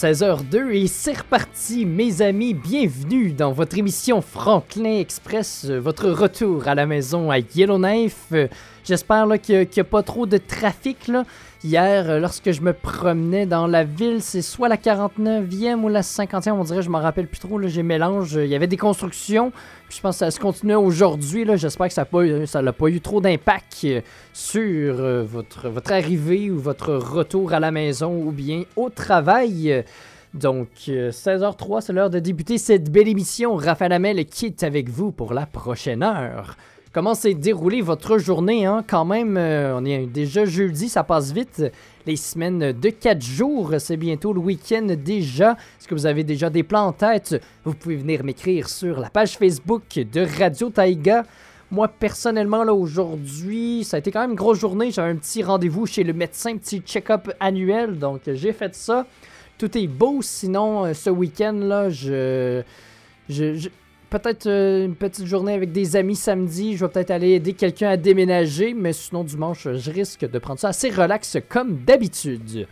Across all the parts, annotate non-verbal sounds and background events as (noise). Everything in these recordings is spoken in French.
16h02 et c'est reparti, mes amis. Bienvenue dans votre émission Franklin Express, euh, votre retour à la maison à Yellowknife. Euh, J'espère qu'il n'y a, pas trop de trafic. Hier, euh, lorsque je me promenais dans la ville, c'est soit la 49e ou la 50e, on dirait, je m'en rappelle plus trop, j'ai mélange. Il y avait des constructions, je pense que ça se continue aujourd'hui. J'espère que ça n'a pas, eu trop d'impact euh, sur euh, votre, arrivée ou votre retour à la maison ou bien au travail. Donc, euh, 16h03, c'est l'heure de débuter cette belle émission. Raphaël Hamel qui est avec vous pour la prochaine heure. Comment s'est déroulée votre journée, hein? Quand même, euh, on est déjà jeudi, ça passe vite. Les semaines de 4 jours, c'est bientôt le week-end déjà. Est-ce que vous avez déjà des plans en tête? Vous pouvez venir m'écrire sur la page Facebook de Radio Taïga. Moi, personnellement, là, aujourd'hui, ça a été quand même une grosse journée. J'avais un petit rendez-vous chez le médecin, petit check-up annuel. Donc, j'ai fait ça. Tout est beau. Sinon, euh, ce week-end, là, je. je- je- Peut-être euh, une petite journée avec des amis samedi. Je vais peut-être aller aider quelqu'un à déménager. Mais sinon, dimanche, je risque de prendre ça assez relax comme d'habitude.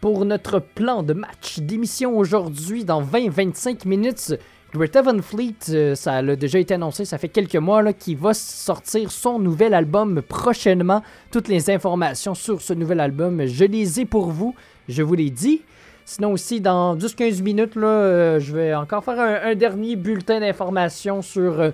Pour notre plan de match d'émission aujourd'hui, dans 20-25 minutes, Greta Van Fleet, euh, ça a déjà été annoncé, ça fait quelques mois, qu'il va sortir son nouvel album prochainement. Toutes les informations sur ce nouvel album, je les ai pour vous, je vous l'ai dit. Sinon aussi, dans 10-15 minutes, là, euh, je vais encore faire un, dernier bulletin d'informations sur euh,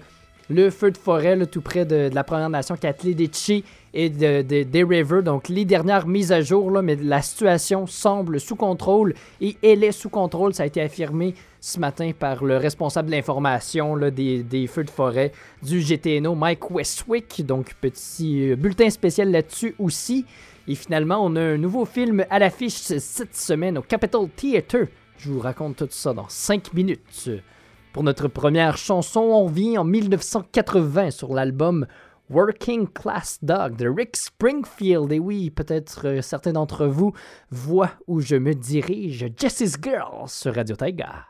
le feu de forêt, tout près de, la Première Nation Katledetchi et de, de- des River. Donc, les dernières mises à jour, là, mais la situation semble sous contrôle et elle est sous contrôle. Ça a été affirmé ce matin par le responsable de l'information des, des feux de forêt du GTNO, Mike Westwick. Donc, petit euh, bulletin spécial là-dessus aussi. Et finalement, on a un nouveau film à l'affiche cette semaine au Capitol Theatre. Je vous raconte tout ça dans 5 minutes. Pour notre première chanson, on vient en 1980 sur l'album Working Class Dog de Rick Springfield. Et oui, peut-être euh, certains d'entre vous voient où je me dirige. Jessie's Girl sur Radio Taiga.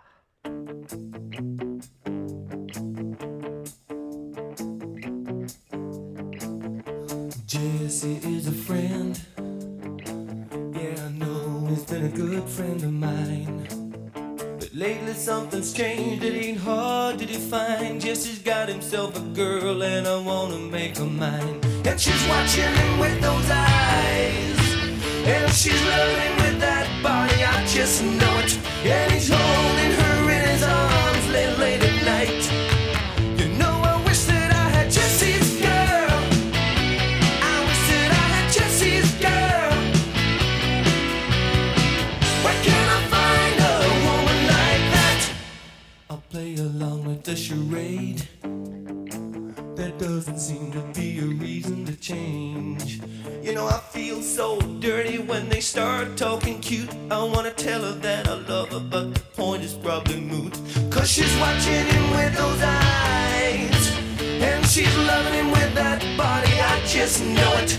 Jesse is a friend. Yeah, I know he's been a good friend of mine. But lately something's changed, it ain't hard to define. Jesse's got himself a girl, and I wanna make her mine. And she's watching him with those eyes. And she's loving with that body, I just know it. And he's holding her in his arms the charade. There doesn't seem to be a reason to change. You know, I feel so dirty when they start talking cute. I wanna tell her that I love her, but the point is probably moot. Cause she's watching him with those eyes. And she's loving him with that body, I just know it.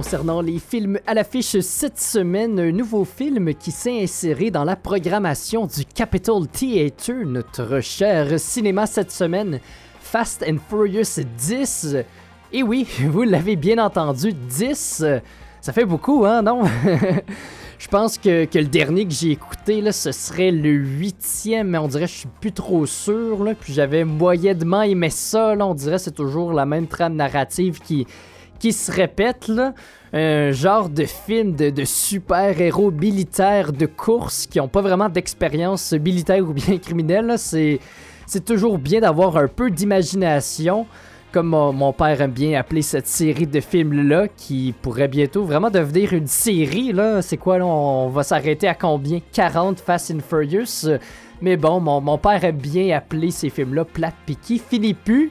Concernant les films à l'affiche cette semaine, un nouveau film qui s'est inséré dans la programmation du Capitol Theatre, notre cher cinéma cette semaine, Fast and Furious 10. Et oui, (laughs) vous l'avez bien entendu, 10, ça fait beaucoup, hein, non? (laughs) Je pense que, le dernier que j'ai écouté, là, ce serait le huitième, mais on dirait que je suis plus trop sûr. Là, puis j'avais moyennement aimé ça. On dirait que c'est toujours la même trame narrative qui, qui se répète. Là. Un genre de film de, super-héros militaires de course qui n'ont pas vraiment d'expérience militaire ou bien (laughs) criminelle. C'est, c'est toujours bien d'avoir un peu d'imagination comme mon, père aime bien appeler cette série de films-là, qui pourrait bientôt vraiment devenir une série, là. C'est quoi, là? On va s'arrêter à combien? 40 Fast and Furious? Mais bon, mon, mon père aime bien appeler ces films-là plate pis qui finit plus.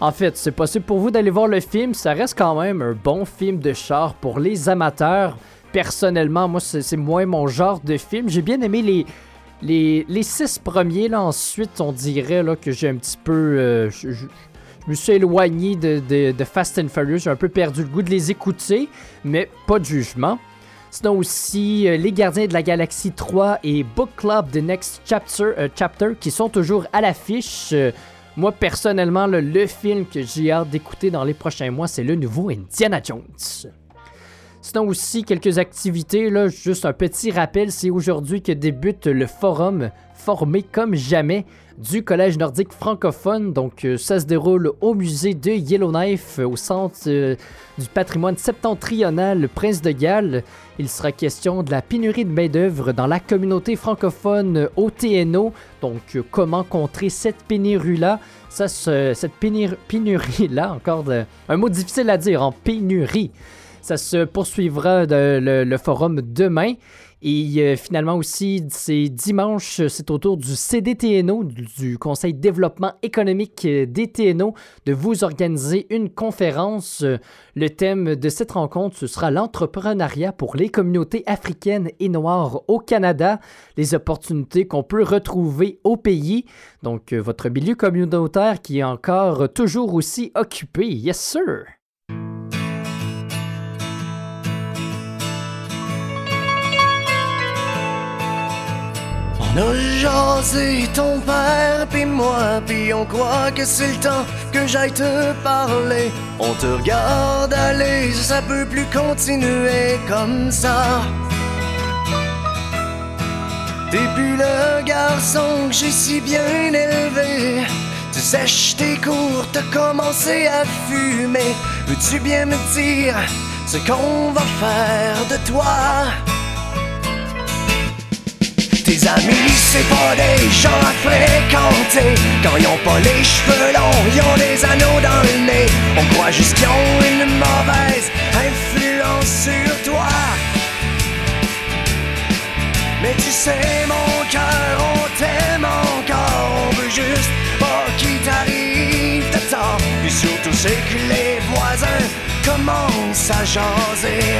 En fait, c'est possible pour vous d'aller voir le film, ça reste quand même un bon film de char pour les amateurs. Personnellement, moi, c'est moins mon genre de film. J'ai bien aimé les, les, les six premiers, là. Ensuite, on dirait là, que j'ai un petit peu... Euh, je, me suis éloigné de, de, de, Fast and Furious, j'ai un peu perdu le goût de les écouter, mais pas de jugement. Sinon aussi euh, Les Gardiens de la Galaxie 3 et Book Club The Next Chapter, euh, chapter qui sont toujours à l'affiche. Moi personnellement, le, le film que j'ai hâte d'écouter dans les prochains mois, c'est le nouveau Indiana Jones. Sinon aussi quelques activités, là, juste un petit rappel, c'est aujourd'hui que débute le forum formé comme jamais du Collège nordique francophone. Donc, euh, ça se déroule au musée de Yellowknife, au centre euh, du patrimoine septentrional Prince de Galles. Il sera question de la pénurie de main-d'œuvre dans la communauté francophone au TNO. Donc, euh, comment contrer cette pénurie-là? Ça, Cette pénurie-là, encore un mot difficile à dire, en pénurie. Ça se poursuivra de, le, forum demain. Et euh, finalement aussi, c'est dimanche, c'est au tour du CDTNO, du Conseil développement économique des TNO, de vous organiser une conférence. Le thème de cette rencontre, ce sera l'entrepreneuriat pour les communautés africaines et noires au Canada, les opportunités qu'on peut retrouver au pays. Donc, votre milieu communautaire qui est encore toujours aussi occupé. Yes, sir! On a jasé ton père puis moi puis on croit que c'est le temps que j'aille te parler. On te regarde aller, ça peut plus continuer comme ça. T'es plus le garçon que j'ai si bien élevé. Tu sèches tes cours, t'as commencé à fumer. Veux-tu bien me dire ce qu'on va faire de toi? Tes amis, c'est pas des gens à fréquenter. Quand ils ont pas les cheveux longs, ils ont des anneaux dans le nez. On croit juste qu'ils ont une mauvaise influence sur toi. Mais tu sais, mon cœur, on t'aime encore. On veut juste pas qu'il t'arrive de temps. Et surtout, c'est que les voisins commencent à jaser.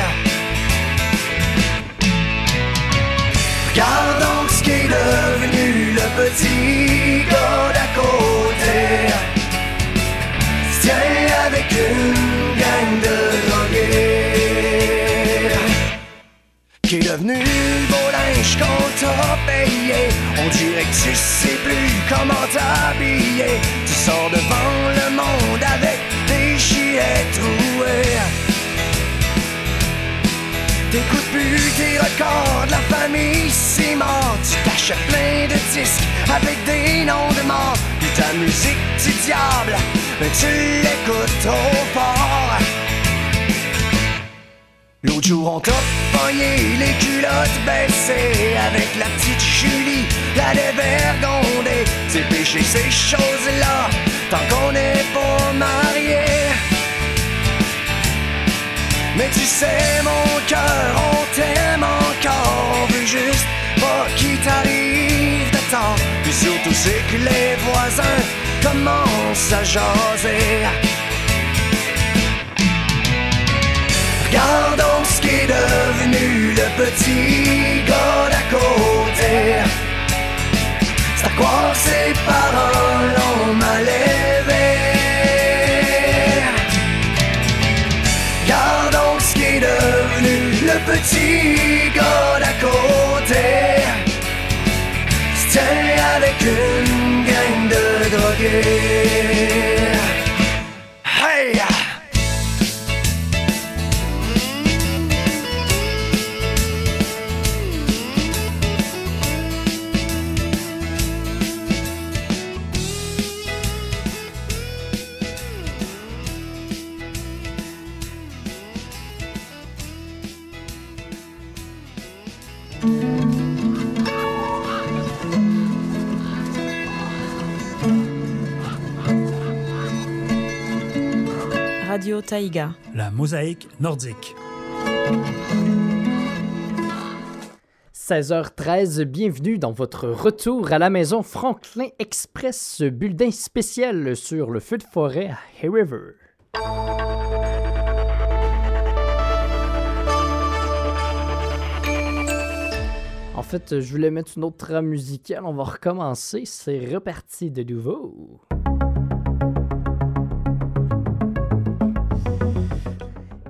Regarde qu'est devenu le petit gars d'à côté. Tiens avec une gang de drogués. Qui est devenu le beau linge qu'on t'a payé. On dirait que tu sais plus comment t'habiller. Tu sors devant le monde avec des chiens troués. T'écoutes plus tes records la famille, c'est mort. Tu t'achètes plein de disques avec des noms de morts. Puis ta musique du diable, mais tu l'écoutes trop fort. L'autre jour, on t'a pogné les culottes baissées avec la petite Julie, la dévergondée. C'est péché ces choses-là, tant qu'on n'est pas mariés. Mais tu sais, mon cœur, on t'aime encore. On veut juste pas qu'il t'arrive de temps. Puis surtout, c'est que les voisins commencent à jaser. Regardons ce qui est devenu le petit gars d'à côté. C'est à croire ses parents l'ont mal petit gars d'à côté. Une gang de drogués. Radio Taïga. La mosaïque nordique. 16h13, bienvenue dans votre retour à la maison Franklin Express, bulletin spécial sur le feu de forêt à Hay River. En fait, je voulais mettre une autre trame musicale, on va recommencer, c'est reparti de nouveau.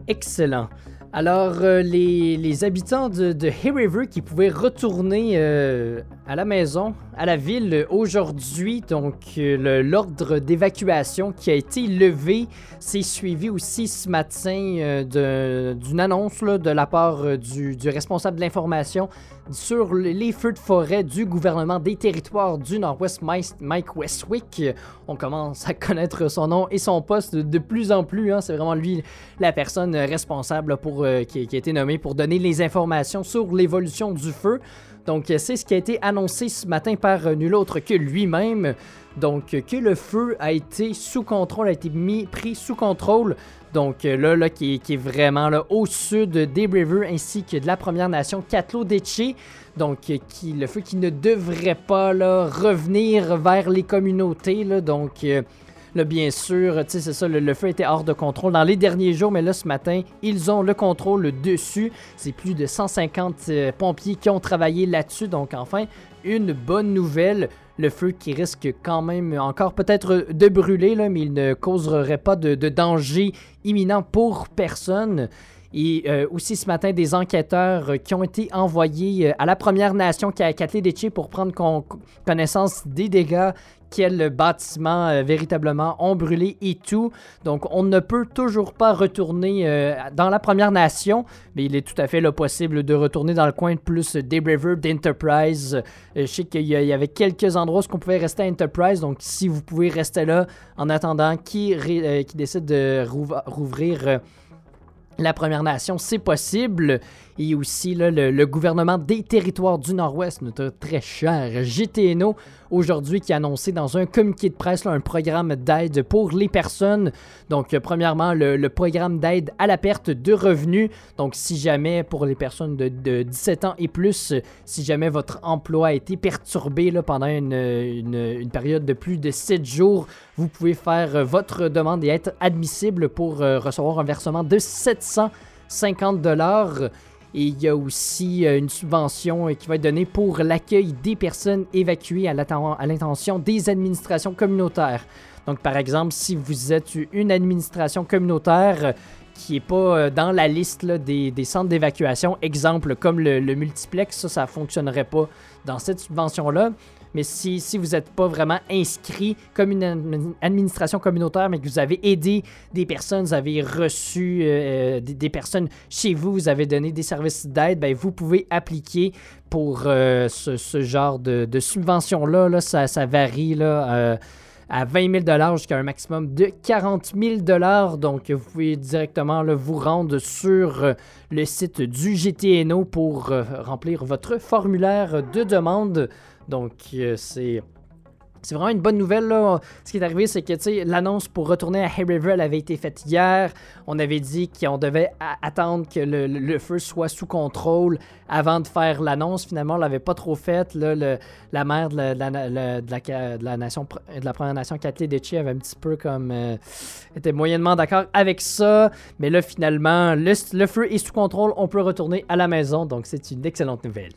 Excellent. Alors, euh, les, habitants de, de River qui pouvaient retourner euh, à la maison, à la ville aujourd'hui, donc euh, l'ordre d'évacuation qui a été levé, s'est suivi aussi ce matin euh, d'une annonce de la part euh, du, responsable de l'information sur le- les feux de forêt du gouvernement des territoires du Nord-Ouest, Mike- Westwick. On commence à connaître son nom et son poste de, plus en plus. hein. C'est vraiment lui la personne responsable pour, qui, qui a été nommée pour donner les informations sur l'évolution du feu. Donc, c'est ce qui a été annoncé ce matin par euh, nul autre que lui-même. Donc, euh, que le feu a été sous contrôle, a été mis, pris sous contrôle. Donc, euh, là, là qui, est- vraiment là, au sud des River ainsi que de la Première Nation Catlo Deche. Donc, qui, le feu qui ne devrait pas là, revenir vers les communautés. Donc, Là, bien sûr, c'est ça, le, feu était hors de contrôle dans les derniers jours, mais là, ce matin, ils ont le contrôle dessus. C'est plus de 150 euh, pompiers qui ont travaillé là-dessus, donc enfin, une bonne nouvelle. Le feu qui risque quand même encore peut-être de brûler, mais il ne causerait pas de, danger imminent pour personne. Et euh, aussi ce matin, des enquêteurs euh, qui ont été envoyés euh, à la Première Nation, qui a Kathleen Deche, pour prendre con- connaissance des dégâts quels bâtiments euh, véritablement ont brûlé et tout. Donc, on ne peut toujours pas retourner euh, dans la Première Nation, mais il est tout à fait possible de retourner dans le coin de plus des River, d'Enterprise. Euh, je sais qu'il y, avait quelques endroits où on pouvait rester à Enterprise, donc si vous pouvez rester là en attendant qui, qui décide de rouv- rouvrir. la Première Nation, c'est possible. Et aussi le, gouvernement des territoires du Nord-Ouest, notre très cher GTNO, aujourd'hui qui a annoncé dans un communiqué de presse un programme d'aide pour les personnes. Donc, euh, premièrement, le, programme d'aide à la perte de revenus. Donc, si jamais pour les personnes de, de 17 ans et plus, si jamais votre emploi a été perturbé pendant une période de plus de 7 jours, vous pouvez faire euh, votre demande et être admissible pour euh, recevoir un versement de 750 dollars. Et il y a aussi euh, une subvention euh, qui va être donnée pour l'accueil des personnes évacuées à l'intention des administrations communautaires. Donc, par exemple, si vous êtes une administration communautaire euh, qui n'est pas dans la liste des, centres d'évacuation, exemple comme le, le multiplex, ça, ça ne fonctionnerait pas dans cette subvention-là. Mais si, vous n'êtes pas vraiment inscrit comme une admi- administration communautaire, mais que vous avez aidé des personnes, vous avez reçu euh, des, des personnes chez vous, vous avez donné des services d'aide, ben, vous pouvez appliquer pour euh, ce, genre de, subvention-là. Là, ça, varie là, euh, à 20 000 jusqu'à un maximum de 40 000 Donc, vous pouvez directement vous rendre sur euh, le site du GTNO pour euh, remplir votre formulaire de demande. Donc, euh, c'est. C'est vraiment une bonne nouvelle. Là. Ce qui est arrivé, c'est que l'annonce pour retourner à Hay avait été faite hier. On avait dit qu'on devait attendre que le, feu soit sous contrôle avant de faire l'annonce. Finalement, on l'avait pas trop faite. La maire de la, de la- de la- nation, de la Première Nation, Kathleen Deche, avait un petit peu comme. euh, était moyennement d'accord avec ça. Mais là, finalement, le, le feu est sous contrôle. On peut retourner à la maison. Donc, c'est une excellente nouvelle.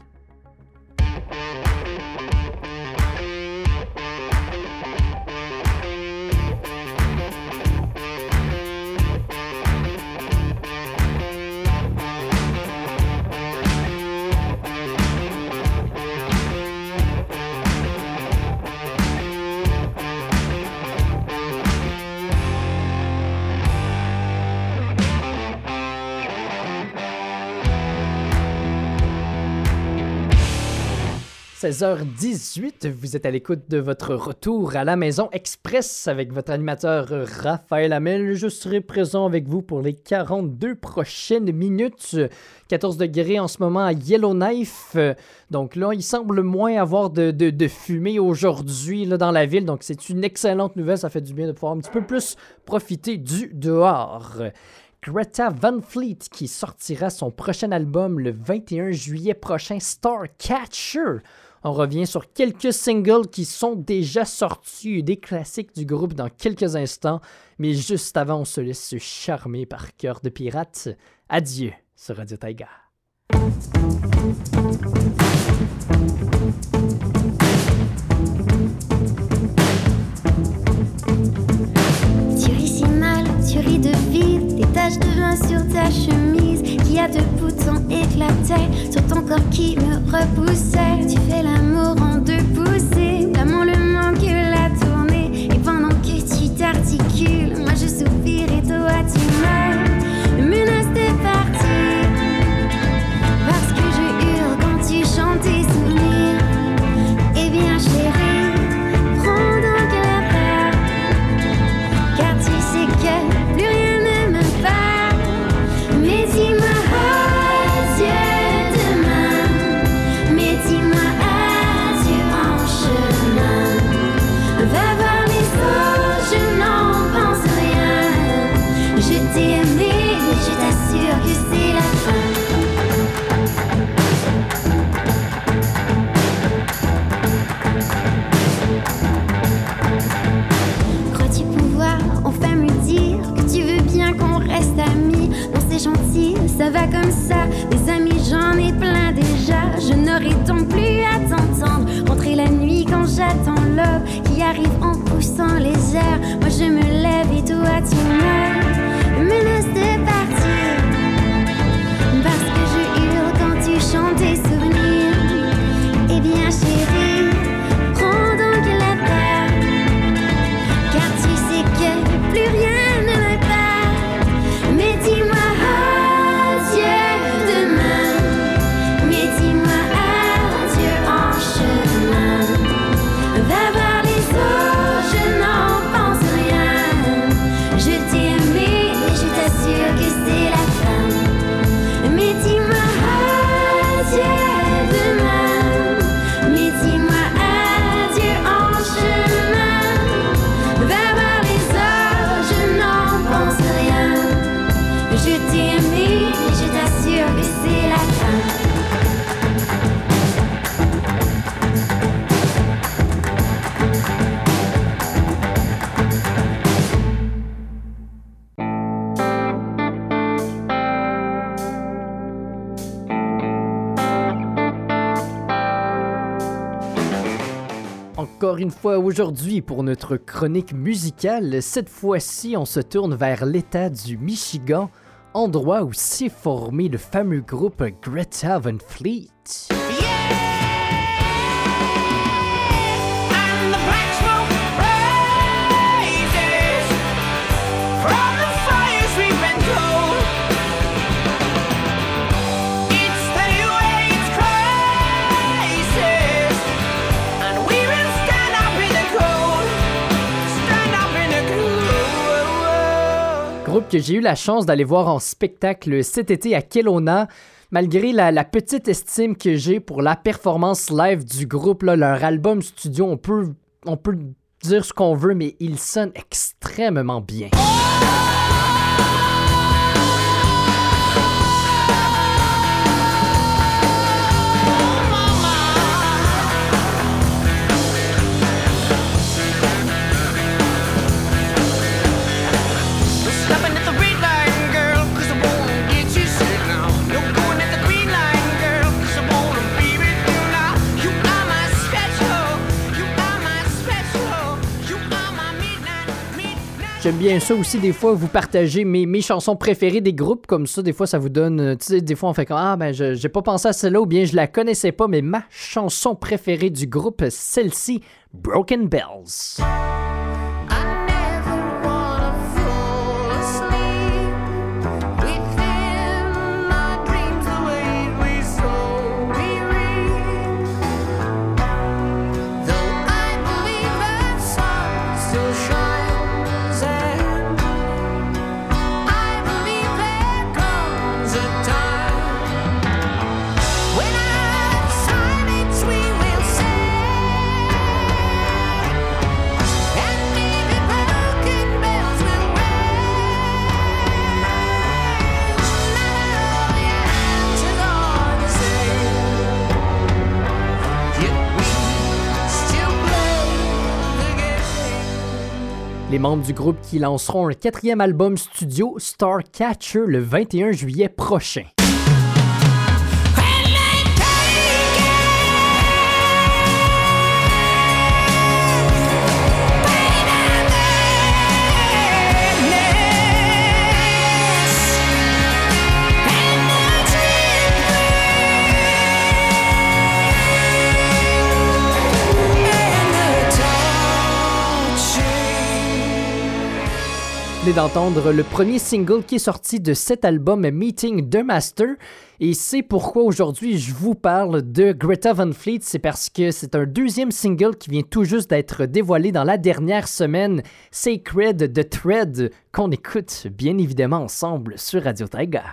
16h18, vous êtes à l'écoute de votre retour à la maison express avec votre animateur Raphaël Hamel. Je serai présent avec vous pour les 42 prochaines minutes. 14 degrés en ce moment à Yellowknife. Donc là, il semble moins avoir de, de, de fumée aujourd'hui dans la ville. Donc c'est une excellente nouvelle. Ça fait du bien de pouvoir un petit peu plus profiter du dehors. Greta Van Fleet qui sortira son prochain album le 21 juillet prochain, Starcatcher. On revient sur quelques singles qui sont déjà sortis, des classiques du groupe dans quelques instants, mais juste avant, on se laisse charmer par Cœur de Pirate. Adieu sur Radio Taiga. Taches de vin sur ta chemise, qui a de boutons éclatés sur ton corps qui me repoussait. Tu fais l'amour en deux poussées, l'amour le manque la tournée, et pendant que tu t'articules, aujourd'hui pour notre chronique musicale, cette fois-ci on se tourne vers l'État du Michigan, endroit où s'est formé le fameux groupe Greta Van Fleet. Que j'ai eu la chance d'aller voir en spectacle cet été à Kelowna. Malgré la, petite estime que j'ai pour la performance live du groupe, leur album studio, on peut, dire ce qu'on veut, mais il sonne extrêmement bien. J'aime bien ça aussi, des fois, vous partagez mes, mes chansons préférées des groupes, comme ça, des fois, ça vous donne, euh, tu sais, des fois, on fait comme, ah, ben, j'ai pas pensé à celle-là, ou bien je la connaissais pas, mais ma chanson préférée du groupe, celle-ci, Broken Bells. Les membres du groupe qui lanceront un quatrième album studio, Starcatcher, le 21 juillet prochain. Venez d'entendre le premier single qui est sorti de cet album Meeting the Master. Et c'est pourquoi aujourd'hui je vous parle de Greta Van Fleet. C'est parce que c'est un deuxième single qui vient tout juste d'être dévoilé dans la dernière semaine, Sacred the Thread, qu'on écoute bien évidemment ensemble sur Radio Taiga.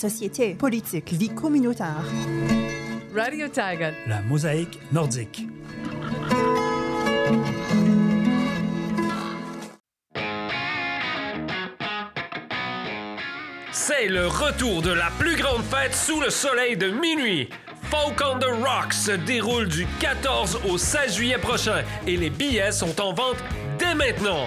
Société, politique, vie communautaire. Radio Taiga. La mosaïque nordique. C'est le retour de la plus grande fête sous le soleil de minuit. Folk on the Rocks se déroule du 14 au 16 juillet prochain et les billets sont en vente dès maintenant.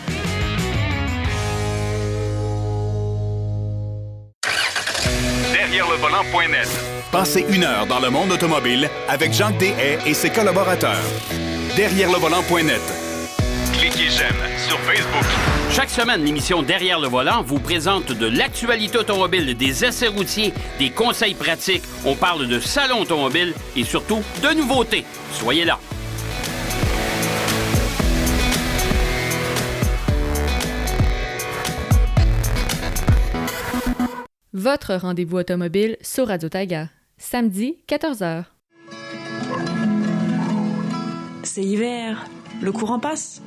Derrière le volant.net. Passez une heure dans le monde automobile avec Jacques Dehaye et ses collaborateurs. Derrière le volant.net. Cliquez j'aime sur Facebook. Chaque semaine, l'émission Derrière le volant vous présente de l'actualité automobile, des essais routiers, des conseils pratiques. On parle de salon automobile et surtout de nouveautés. Soyez là. Votre rendez-vous automobile sur Radio Taiga. Samedi, 14h. C'est hiver. Le courant passe.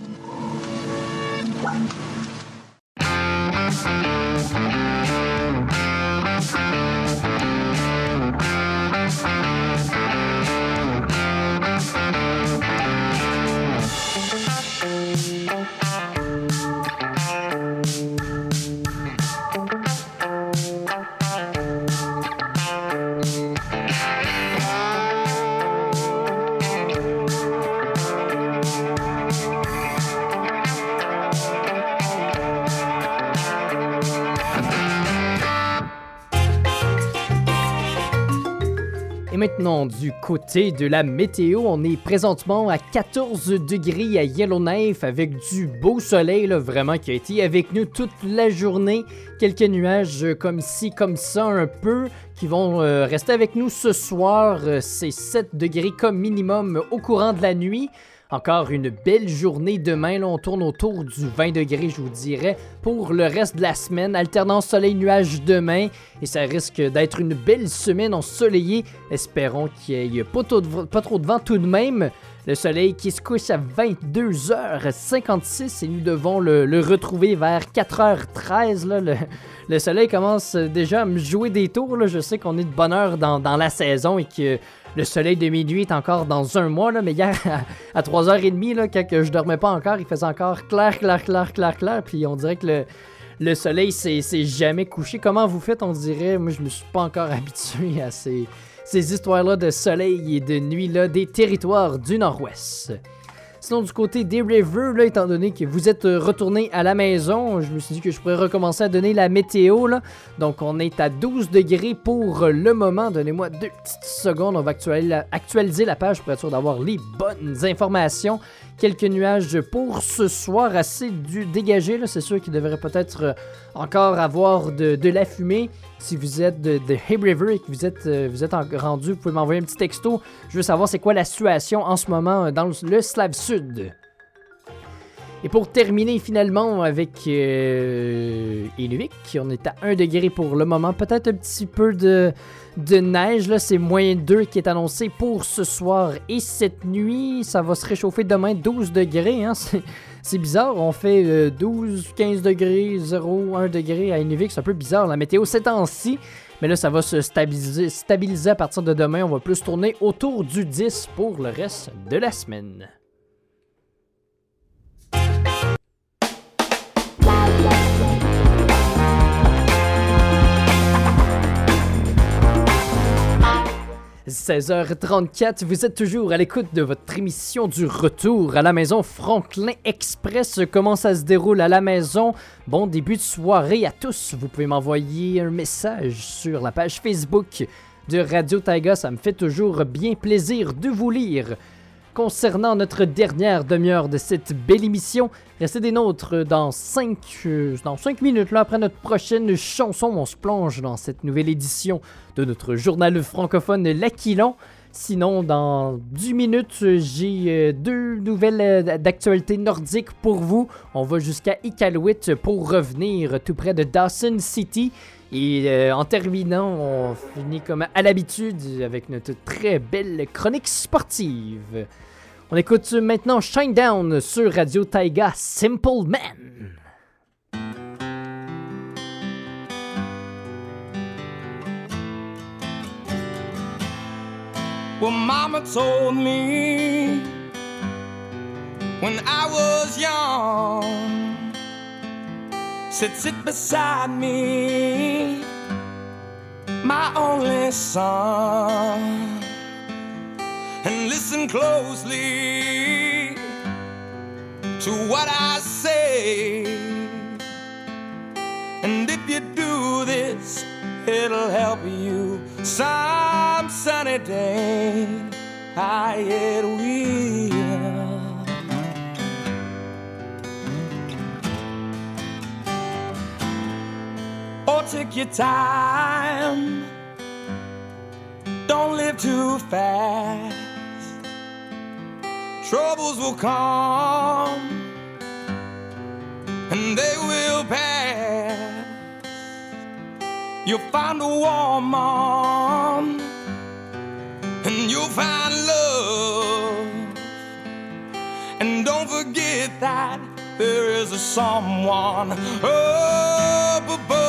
Maintenant, du côté de la météo, on est présentement à 14 degrés à Yellowknife avec du beau soleil, là, vraiment, qui a été avec nous toute la journée. Quelques nuages euh, comme ci, comme ça, un peu, qui vont euh, rester avec nous ce soir. Euh, C'est 7 degrés comme minimum au courant de la nuit. Encore une belle journée demain, là, on tourne autour du 20 degrés, je vous dirais, pour le reste de la semaine. Alternance soleil-nuage demain, et ça risque d'être une belle semaine ensoleillée. Espérons qu'il n'y ait pas, pas trop de vent tout de même. Le soleil qui se couche à 22h56 et nous devons le, retrouver vers 4h13. là. Le, le soleil commence déjà à me jouer des tours. là. Je sais qu'on est de bonne heure dans, dans la saison et que le soleil de minuit est encore dans un mois. Là, mais hier, à, à 3h30, là, quand je dormais pas encore, il faisait encore clair, clair, clair, clair, clair. Puis on dirait que le, le soleil s'est jamais couché. Comment vous faites, on dirait? Moi, je me suis pas encore (laughs) habitué à ces, ces histoires-là de soleil et de nuit-là des territoires du Nord-Ouest. Sinon, du côté des Rivers, là, étant donné que vous êtes euh, retourné à la maison, je me suis dit que je pourrais recommencer à donner la météo. Là. Donc, on est à 12 degrés pour le moment. Donnez-moi deux petites secondes. On va actuali- actualiser la page pour être sûr d'avoir les bonnes informations. Quelques nuages pour ce soir, assez du dégagé. C'est sûr qu'il devrait peut-être euh, encore avoir de, la fumée. Si vous êtes de, de Hay River et que vous êtes, euh, vous êtes en- rendu, vous pouvez m'envoyer un petit texto. Je veux savoir c'est quoi la situation en ce moment euh, dans le, le Slave Sud. Et pour terminer finalement avec euh, on est à 1 degré pour le moment. Peut-être un petit peu de, de neige, là, c'est moins 2 qui est annoncé pour ce soir et cette nuit. Ça va se réchauffer demain 12 degrés. Hein? C'est, bizarre, on fait euh, 12, 15 degrés, 0, 1 degré à Inuvik. C'est un peu bizarre la météo ces temps-ci. Mais là, ça va se stabiliser à partir de demain. On va plus tourner autour du 10 pour le reste de la semaine. – 16h34, vous êtes toujours à l'écoute de votre émission du retour à la maison Franklin Express. Comment ça se déroule à la maison? Bon début de soirée à tous. Vous pouvez m'envoyer un message sur la page Facebook de Radio Taiga. Ça me fait toujours bien plaisir de vous lire. Concernant notre dernière demi-heure de cette belle émission, restez des nôtres dans 5 dans cinq minutes. Après notre prochaine chanson, on se plonge dans cette nouvelle édition de notre journal francophone L'Aquilon. Sinon, dans 10 minutes, euh, j'ai euh, deux nouvelles euh, d'actualité nordique pour vous. On va jusqu'à Iqaluit pour revenir tout près de Dawson City. Et euh, en terminant, on finit comme à l'habitude avec notre très belle chronique sportive. On écoute maintenant Shine Down sur Radio Taiga Simple Man. Said, Sit beside me, my only son, and listen closely to what I say. And if you do this, it'll help you some sunny day. I it will. Take your time. Don't live too fast. Troubles will come and they will pass. You'll find a woman and you'll find love. And don't forget that there is a someone up above.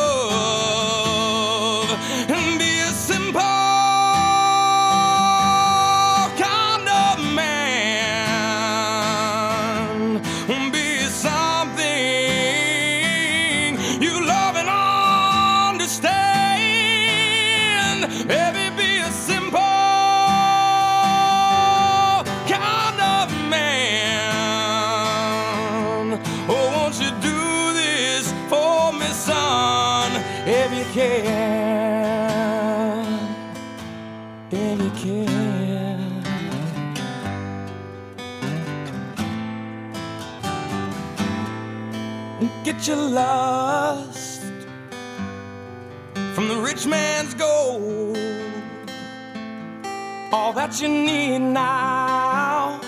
Get your lust from the rich man's gold. All that you need now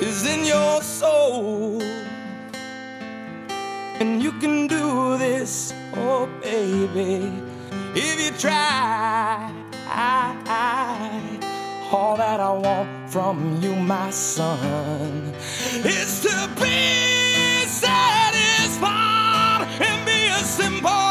is in your soul. And you can do this, oh baby, if you try. All that I want from you, my son, is to be and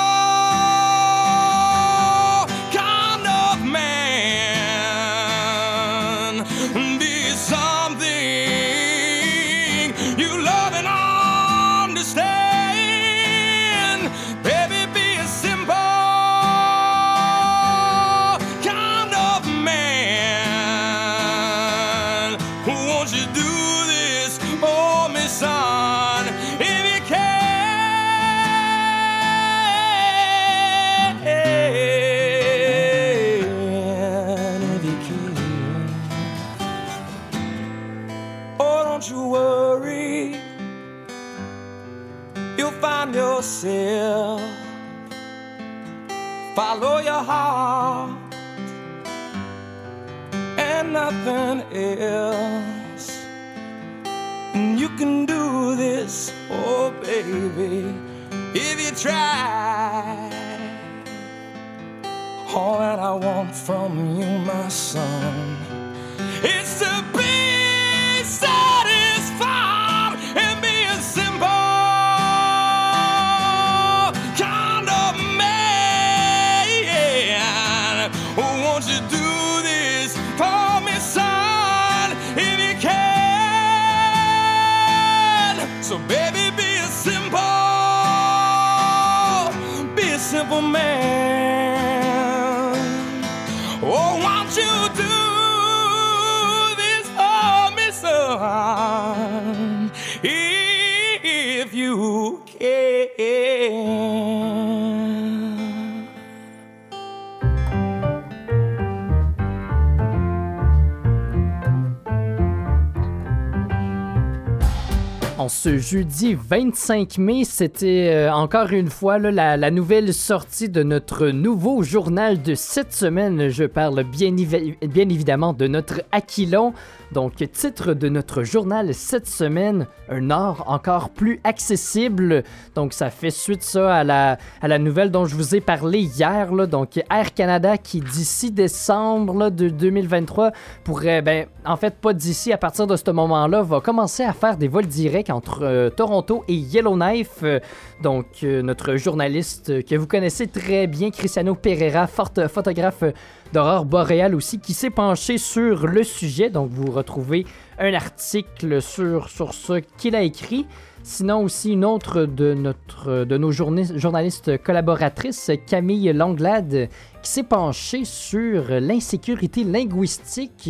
jeudi 25 mai, c'était euh, encore une fois la, nouvelle sortie de notre nouveau journal de cette semaine. Je parle bien, évi- bien évidemment de notre Aquilon. Donc, titre de notre journal cette semaine, un or encore plus accessible. Donc, ça fait suite à la, nouvelle dont je vous ai parlé hier. Donc, Air Canada qui d'ici décembre de 2023 pourrait, ben, en fait, pas d'ici, à partir de ce moment-là, va commencer à faire des vols directs entre euh, Toronto et Yellowknife. Euh, donc, euh, notre journaliste que vous connaissez très bien, Cristiano Pereira, forte- photographe d'aurore boréale aussi, qui s'est penché sur le sujet. Donc, vous retrouvez un article sur, sur ce qu'il a écrit. Sinon, aussi une autre de, notre, de nos journalistes collaboratrices, Camille Langlade, qui s'est penchée sur l'insécurité linguistique.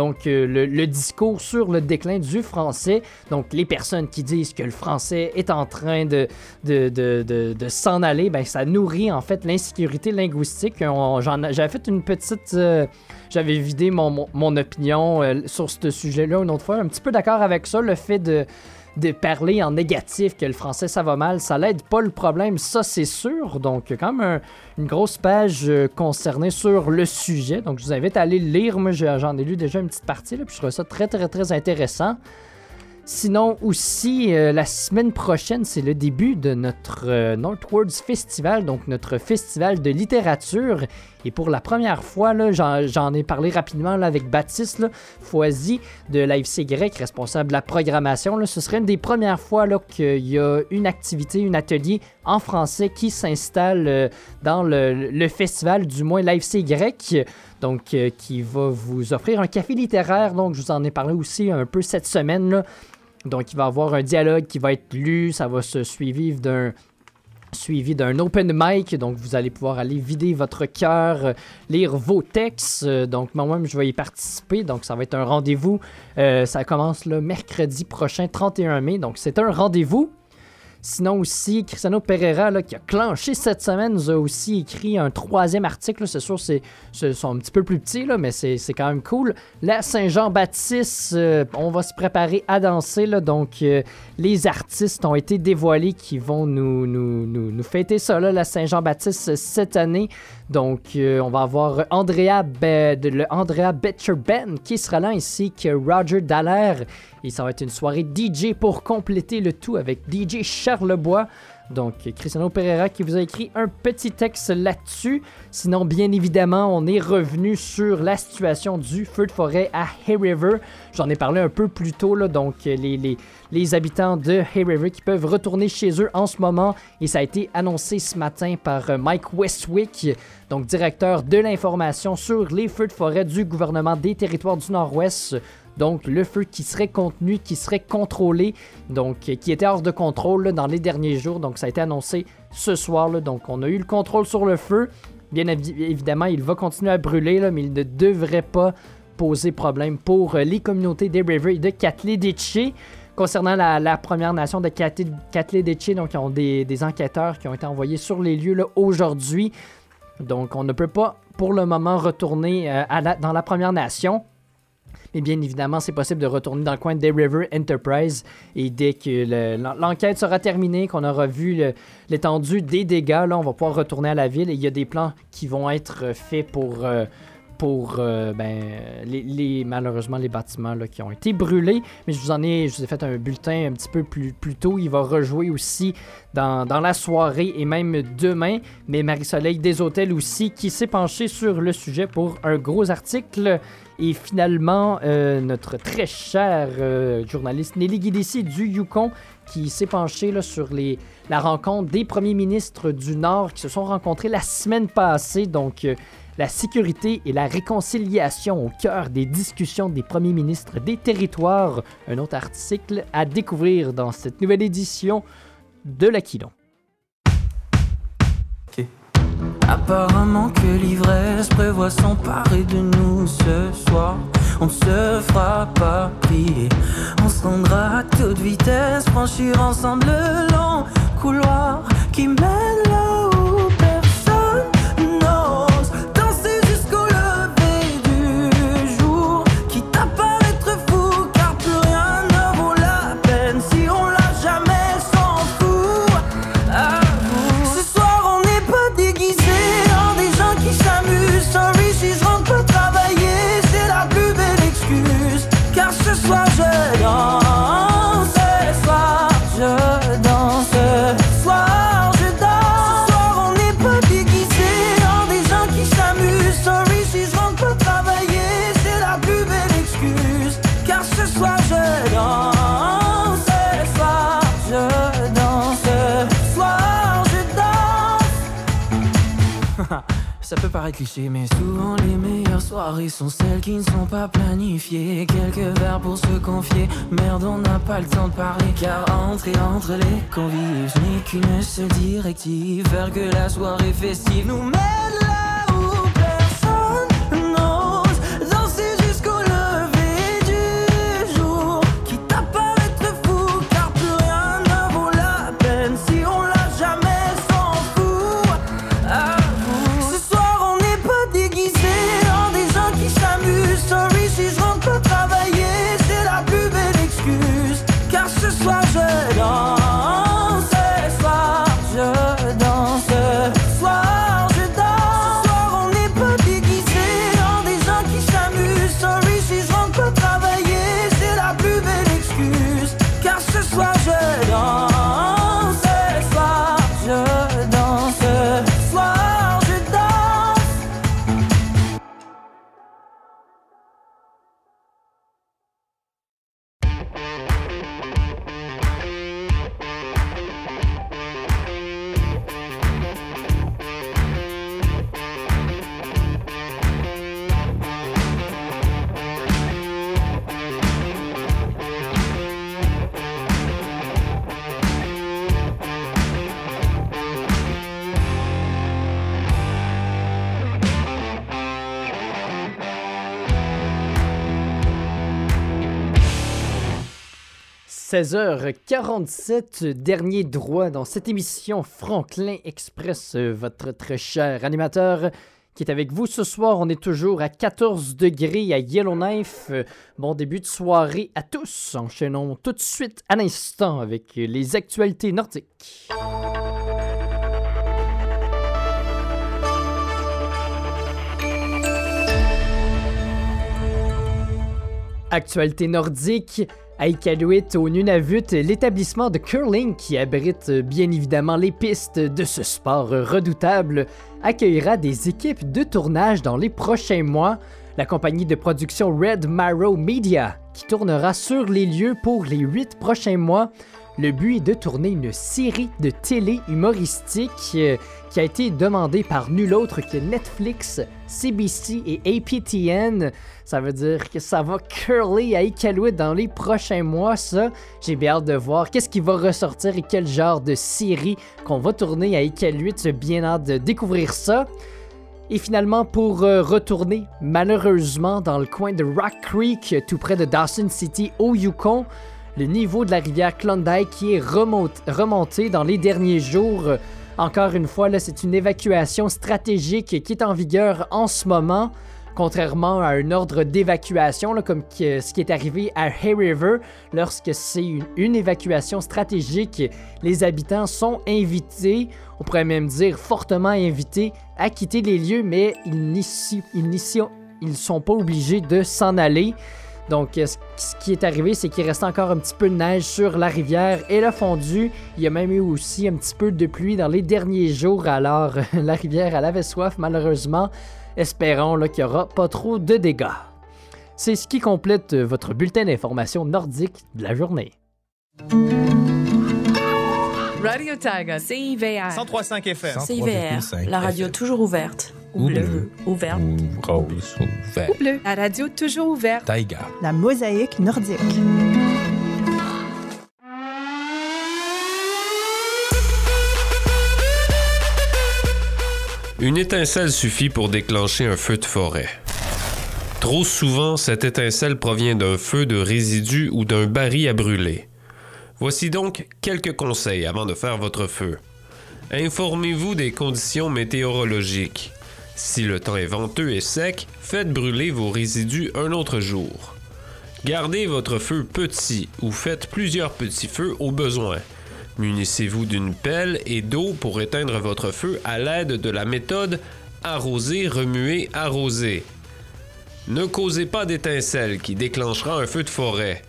Donc, euh, le, discours sur le déclin du français. Donc, les personnes qui disent que le français est en train de, de, de, de- s'en aller, ben, ça nourrit en fait l'insécurité linguistique. A- J'avais fait une petite. euh, J'avais vidé mon, mon, opinion euh, sur ce sujet-là une autre fois. Un petit peu d'accord avec ça, le fait de de parler en négatif que le français ça va mal, ça l'aide pas le problème, ça c'est sûr. Donc quand même un- une grosse page euh, concernée sur le sujet. Donc je vous invite à aller le lire. Moi j'en ai lu déjà une petite partie là, puis je trouve ça très très très intéressant. Sinon aussi, euh, la semaine prochaine, c'est le début de notre euh, Northwards Festival, donc notre festival de littérature. Et pour la première fois, j'en, ai parlé rapidement là, avec Baptiste Foisy de l'AFC responsable de la programmation. Ce serait une des premières fois qu'il y a une activité, un atelier en français qui s'installe euh, dans le, festival, du moins l'AFC donc euh, qui va vous offrir un café littéraire. Donc je vous en ai parlé aussi un peu cette semaine. Donc il va y avoir un dialogue qui va être lu, ça va se suivre d'un suivi d'un open mic, donc vous allez pouvoir aller vider votre cœur, euh, lire vos textes, Euh, donc moi-même je vais y participer, donc ça va être un rendez-vous, Euh, ça commence le mercredi prochain, 31 mai, donc c'est un rendez-vous. Sinon aussi, Cristiano Pereira, là, qui a clenché cette semaine, nous a aussi écrit un troisième article. C'est sûr, c'est, sont un petit peu plus petits, mais c'est, quand même cool. La Saint-Jean-Baptiste, euh, on va se préparer à danser. Donc, euh, les artistes ont été dévoilés qui vont nous, fêter ça, là, la Saint-Jean-Baptiste, cette année. Donc, euh, on va avoir Andrea, Be- Andrea Betcher Ben qui sera là, ainsi que Roger Dallaire. Et ça va être une soirée DJ pour compléter le tout avec DJ Charlebois. Donc, Cristiano Pereira qui vous a écrit un petit texte là-dessus. Sinon, bien évidemment, on est revenu sur la situation du feu de forêt à Hay River. J'en ai parlé un peu plus tôt, là, donc les, les, les habitants de Hay River qui peuvent retourner chez eux en ce moment. Et ça a été annoncé ce matin par euh, Mike Westwick, donc directeur de l'information sur les feux de forêt du gouvernement des territoires du Nord-Ouest. Donc, le feu qui serait contenu, qui serait contrôlé, donc euh, qui était hors de contrôle dans les derniers jours. Donc, ça a été annoncé ce soir. Donc, on a eu le contrôle sur le feu. Bien évi- évidemment, il va continuer à brûler, mais il ne devrait pas poser problème pour euh, les communautés des et de Katleditché. Concernant la, Première Nation de Katleditché, donc, ils ont des, enquêteurs qui ont été envoyés sur les lieux aujourd'hui. Donc, on ne peut pas pour le moment retourner euh, dans la Première Nation. Mais bien évidemment, c'est possible de retourner dans le coin des River Enterprise. Et dès que le- l'en- l'enquête sera terminée, qu'on aura vu l'étendue des dégâts, là, on va pouvoir retourner à la ville. Et il y a des plans qui vont être faits pour, euh, pour euh, ben, les, malheureusement les bâtiments là, qui ont été brûlés. Mais je vous en ai, je vous ai fait un bulletin un petit peu plus, plus tôt. Il va rejouer aussi dans, dans la soirée et même demain. Mais Marie-Soleil des Hôtels aussi qui s'est penchée sur le sujet pour un gros article. Et finalement, euh, notre très cher euh, journaliste Nelly Guidici du Yukon qui s'est penché là, sur les, la rencontre des premiers ministres du Nord qui se sont rencontrés la semaine passée. Donc, la sécurité et la réconciliation au cœur des discussions des premiers ministres des territoires. Un autre article à découvrir dans cette nouvelle édition de l'Aquilon. Apparemment que l'ivresse prévoit s'emparer de nous ce soir. On se fera pas prier. On se rendra à toute vitesse, franchir ensemble le long couloir qui mène là ça peut paraître cliché, mais souvent les meilleures soirées sont celles qui ne sont pas planifiées. Quelques verres pour se confier, merde, on n'a pas le temps de parler. Car entrer entre les convives, je n'ai qu'une seule directive faire que la soirée festive nous mène là 16h47, dernier droit dans cette émission Franklin Express, votre très cher animateur qui est avec vous ce soir. On est toujours à 14 degrés à Yellowknife. Bon début de soirée à tous. Enchaînons tout de suite à l'instant avec les actualités nordiques. Actualité nordique, à au Nunavut, l'établissement de curling qui abrite euh, bien évidemment les pistes de ce sport redoutable accueillera des équipes de tournage dans les prochains mois. La compagnie de production Red Marrow Media qui tournera sur les lieux pour les huit prochains mois. Le but est de tourner une série de télé humoristique euh, qui a été demandée par nul autre que Netflix, CBC et APTN. Ça veut dire que ça va curler à Iqaluit dans les prochains mois, ça. J'ai bien hâte de voir qu'est-ce qui va ressortir et quel genre de série qu'on va tourner à Iqaluit. J'ai bien hâte de découvrir ça. Et finalement, pour euh, retourner malheureusement dans le coin de Rock Creek, tout près de Dawson City au Yukon, le niveau de la rivière Klondike qui est remont- remonté dans les derniers jours. Encore une fois, c'est une évacuation stratégique qui est en vigueur en ce moment. Contrairement à un ordre d'évacuation, comme ce qui est arrivé à Hay River, lorsque c'est une, évacuation stratégique, les habitants sont invités, on pourrait même dire fortement invités, à quitter les lieux, mais ils n'y sont pas obligés de s'en aller. Donc, euh, ce qui est arrivé, c'est qu'il reste encore un petit peu de neige sur la rivière. Elle a fondu. Il y a même eu aussi un petit peu de pluie dans les derniers jours. Alors, (laughs) la rivière, elle avait soif, malheureusement. Espérons qu'il n'y aura pas trop de dégâts. C'est ce qui complète euh, votre bulletin d'information nordique de la journée. Radio Tiger. CIVR. 103.5 FM. CIVR, la radio toujours ouverte. Ou bleue. Ouverte. Rose, Ou bleu. La radio toujours ouverte. Taiga. La mosaïque nordique. Une étincelle suffit pour déclencher un feu de forêt. Trop souvent, cette étincelle provient d'un feu de résidus ou d'un baril à brûler. Voici donc quelques conseils avant de faire votre feu. Informez-vous des conditions météorologiques. Si le temps est venteux et sec, faites brûler vos résidus un autre jour. Gardez votre feu petit ou faites plusieurs petits feux au besoin. Munissez-vous d'une pelle et d'eau pour éteindre votre feu à l'aide de la méthode arroser, remuer, arroser. Ne causez pas d'étincelle qui déclenchera un feu de forêt.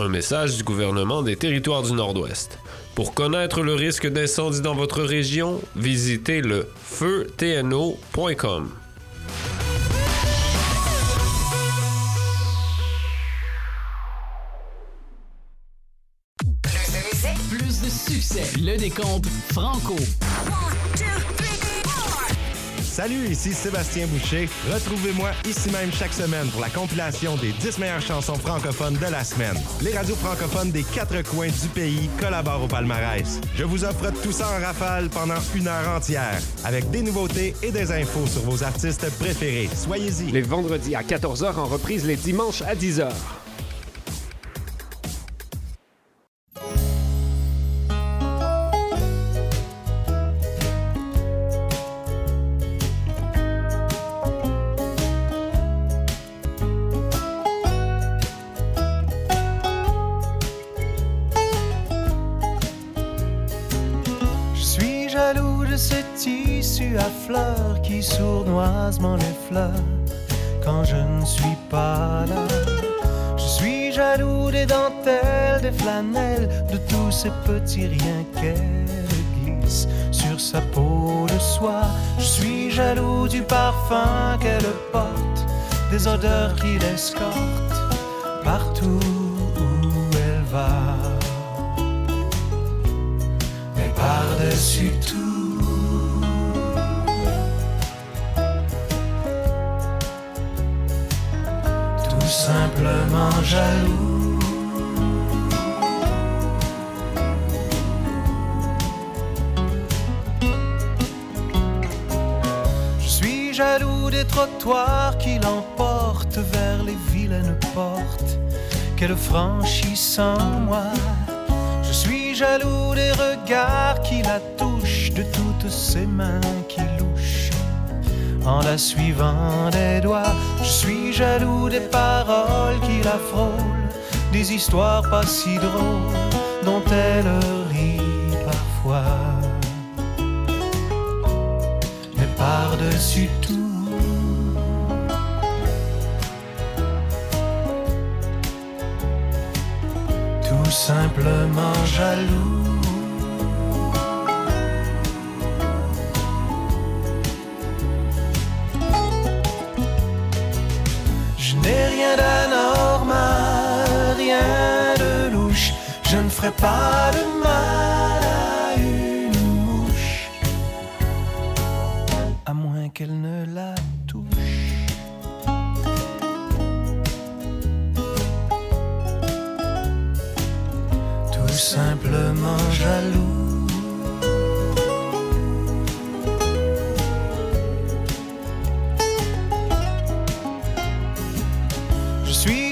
Un message du gouvernement des territoires du Nord-Ouest. Pour connaître le risque d'incendie dans votre région, visitez le feutno.com. Plus de succès, le décompte franco. Salut, ici Sébastien Boucher. Retrouvez-moi ici même chaque semaine pour la compilation des 10 meilleures chansons francophones de la semaine. Les radios francophones des quatre coins du pays collaborent au palmarès. Je vous offre tout ça en rafale pendant une heure entière, avec des nouveautés et des infos sur vos artistes préférés. Soyez-y. Les vendredis à 14h en reprise les dimanches à 10h. Jaloux des dentelles, des flanelles, de tous ces petits riens qu'elle glisse sur sa peau de soie. Je suis jaloux du parfum qu'elle porte, des odeurs qui l'escortent partout où elle va. Mais par-dessus tout, simplement jaloux. Je suis jaloux des trottoirs qui l'emportent vers les vilaines portes qu'elle franchit sans moi. Je suis jaloux des regards qui la touchent, de toutes ses mains qui louchent en la suivant des doigts. Je suis jaloux des paroles qui la frôlent, des histoires pas si drôles dont elle rit parfois. Mais par-dessus tout, tout simplement jaloux. Ferai pas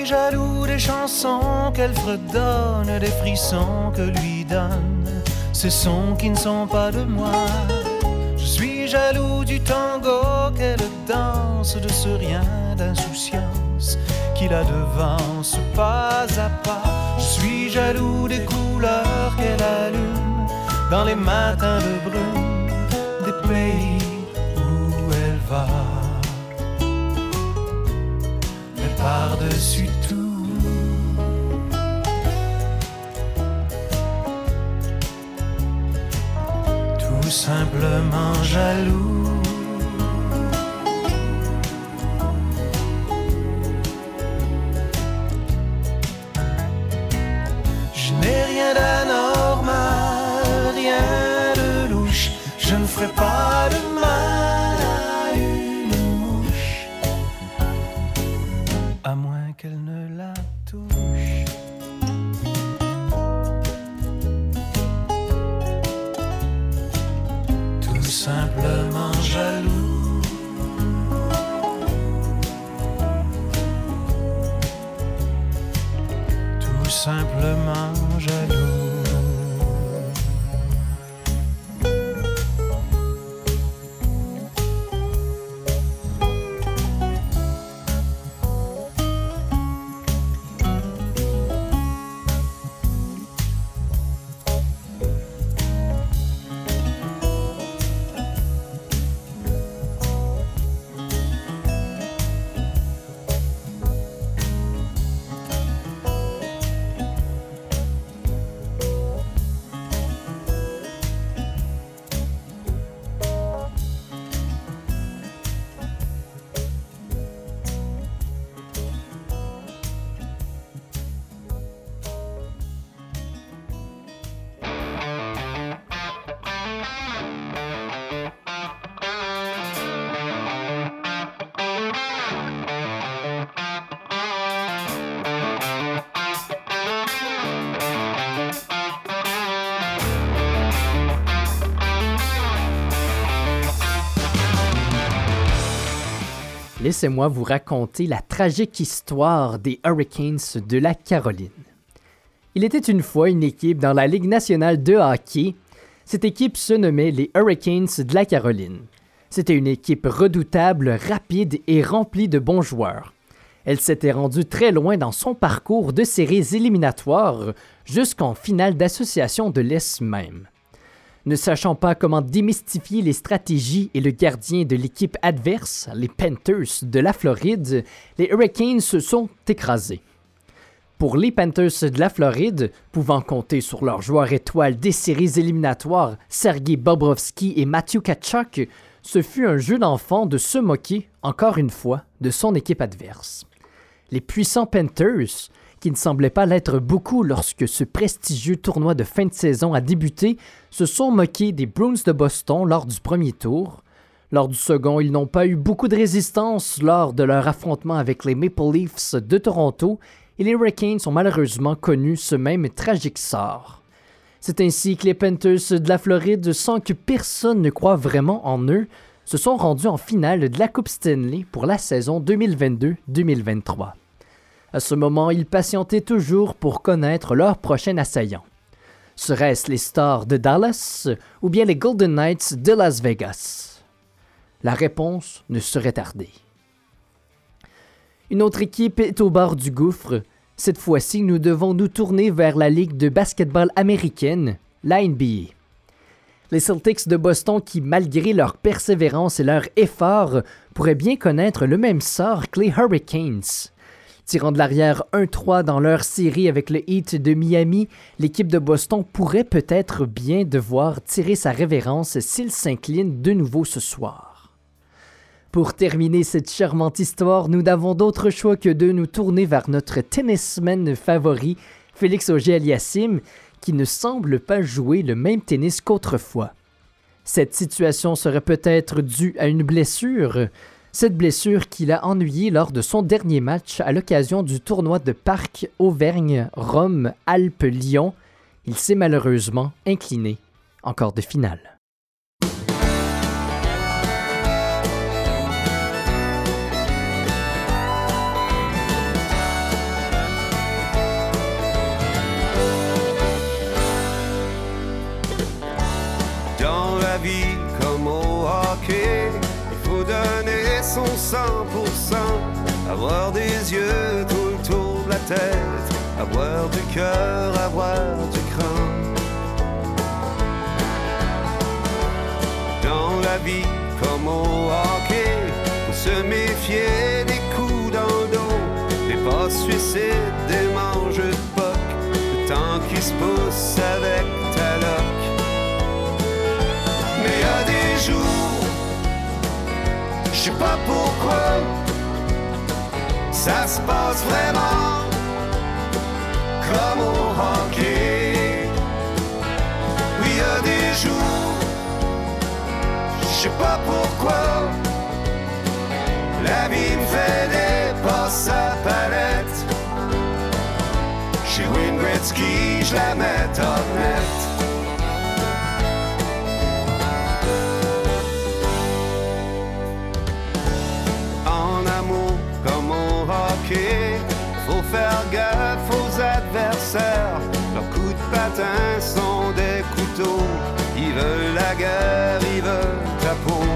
jaloux des chansons qu'elle fredonne, des frissons que lui donne ces sons qui ne sont pas de moi. Je suis jaloux du tango qu'elle danse, de ce rien d'insouciance qui la devance pas à pas. Je suis jaloux des couleurs qu'elle allume dans les matins de brume des pays où elle va. Par-dessus tout, tout simplement jaloux. Je n'ai rien d'anormal, rien de louche. Je ne ferai pas laissez-moi vous raconter la tragique histoire des Hurricanes de la Caroline. Il était une fois une équipe dans la Ligue nationale de hockey. Cette équipe se nommait les Hurricanes de la Caroline. C'était une équipe redoutable, rapide et remplie de bons joueurs. Elle s'était rendue très loin dans son parcours de séries éliminatoires jusqu'en finale d'association de l'Est même. Ne sachant pas comment démystifier les stratégies et le gardien de l'équipe adverse, les Panthers de la Floride, les Hurricanes se sont écrasés. Pour les Panthers de la Floride, pouvant compter sur leurs joueurs étoiles des séries éliminatoires, Sergei Bobrovski et Matthew Kachuk, ce fut un jeu d'enfant de se moquer, encore une fois, de son équipe adverse. Les puissants Panthers, qui ne semblaient pas l'être beaucoup lorsque ce prestigieux tournoi de fin de saison a débuté, se sont moqués des Bruins de Boston lors du premier tour. Lors du second, ils n'ont pas eu beaucoup de résistance lors de leur affrontement avec les Maple Leafs de Toronto et les Hurricanes ont malheureusement connu ce même tragique sort. C'est ainsi que les Panthers de la Floride, sans que personne ne croie vraiment en eux, se sont rendus en finale de la Coupe Stanley pour la saison 2022-2023. À ce moment, ils patientaient toujours pour connaître leur prochain assaillant. Seraient-ce les Stars de Dallas ou bien les Golden Knights de Las Vegas? La réponse ne serait tardée. Une autre équipe est au bord du gouffre. Cette fois-ci, nous devons nous tourner vers la Ligue de basketball américaine, la NBA. Les Celtics de Boston qui, malgré leur persévérance et leur effort, pourraient bien connaître le même sort que les Hurricanes. Tirant de l'arrière 1-3 dans leur série avec le Heat de Miami, l'équipe de Boston pourrait peut-être bien devoir tirer sa révérence s'il s'incline de nouveau ce soir. Pour terminer cette charmante histoire, nous n'avons d'autre choix que de nous tourner vers notre tennisman favori, Félix Auger-Aliassime, qui ne semble pas jouer le même tennis qu'autrefois. Cette situation serait peut-être due à une blessure, cette blessure qui l'a ennuyé lors de son dernier match à l'occasion du tournoi de Parc Auvergne-Rome-Alpes-Lyon. Il s'est malheureusement incliné en quart de finale. Donner son 100%, avoir des yeux tout le tour de la tête, avoir du cœur, avoir du cran. Dans la vie comme au hockey, faut se méfier des coups dans le dos, des pas suicides, des manches de poc, le temps qui se pousse sais pas pourquoi, ça se passe vraiment comme au hockey. Oui, y a des jours, je sais pas pourquoi, la vie me fait des passes à palette. Chez Wayne Gretzky, je la mets en net. Faire gaffe aux adversaires. Leurs coups de patin sont des couteaux. Ils veulent la guerre, ils veulent ta peau.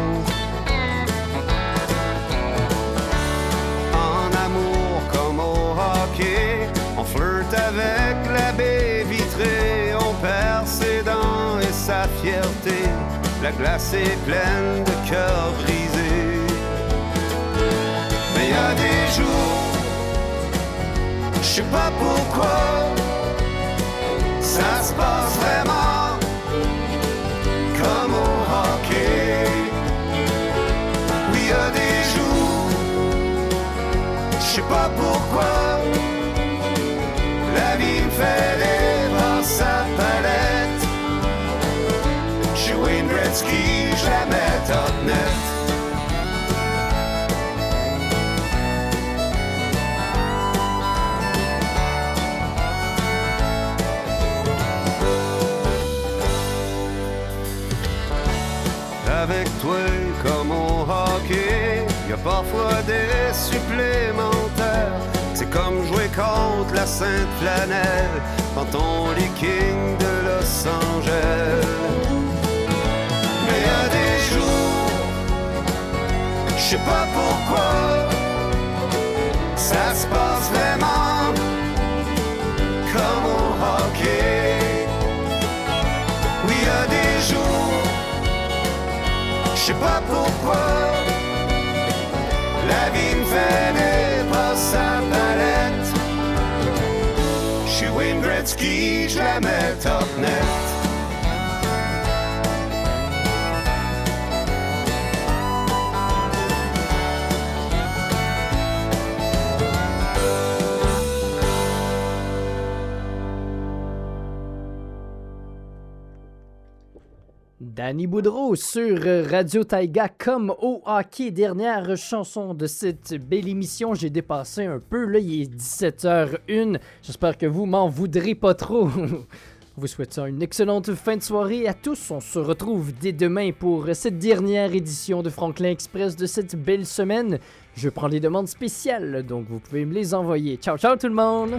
En amour comme au hockey, on flirte avec la baie vitrée. On perd ses dents et sa fierté. La glace est pleine de cœurs brisés. Mais y a des jours, sais pas pourquoi, ça se passe vraiment comme au hockey. Oui, y a des jours, je sais pas pourquoi, la vie me fait des à palette. Chez Wayne Gretzky, je la mets en net. Supplémentaires. C'est comme jouer contre la Sainte Flanelle quand on lit King de Los Angeles. Mais a des jours, je sais pas pourquoi, ça se passe vraiment comme au hockey. Oui, a des jours, je sais pas pourquoi, la vie me fait des pas sa palette. Je suis Wayne Gretzky, je la Danny Boudreau sur Radio Taiga comme au hockey. Dernière chanson de cette belle émission. J'ai dépassé un peu. Là, il est 17h01. J'espère que vous m'en voudrez pas trop. (laughs) Vous souhaitons une excellente fin de soirée à tous. On se retrouve dès demain pour cette dernière édition de Franklin Express de cette belle semaine. Je prends les demandes spéciales, donc vous pouvez me les envoyer. Ciao, ciao tout le monde!